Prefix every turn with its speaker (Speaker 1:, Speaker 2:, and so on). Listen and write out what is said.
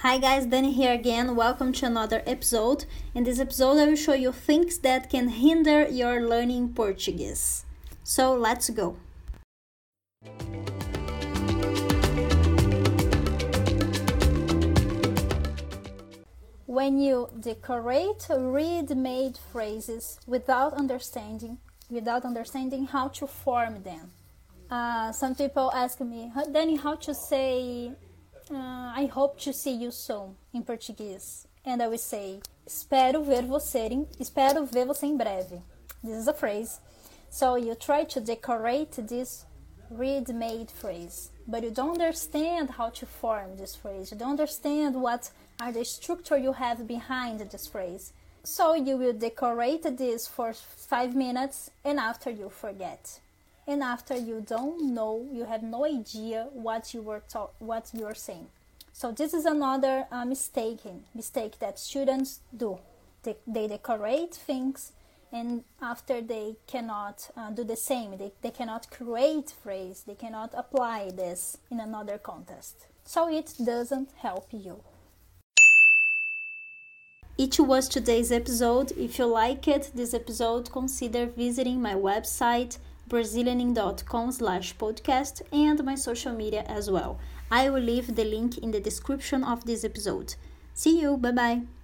Speaker 1: Hi guys, Dani here again. Welcome to another episode. In this episode, I will show you things that can hinder your learning Portuguese. So let's go. When you decorate ready-made phrases without understanding, without understanding how to form them. Uh, some people ask me, Dani, how to say I hope to see you soon em português. And I will say, espero ver você em, espero ver você em breve. This is a phrase. So you try to decorate this ready-made phrase, but you don't understand how to form this phrase. You don't understand what are the structure you have behind this phrase. So you will decorate this for five minutes and after you forget and after you don't know you have no idea what you were what you are saying so this is another uh, mistake mistake that students do. They, they decorate things and after they cannot uh, do the same. They, they cannot create phrase. They cannot apply this in another context so it doesn't help you. It was today's episode. If you like it, this episode, consider visiting my website brazilianing.com slash podcast and my social media as well. I will leave the link in the description of this episode. See you, bye bye.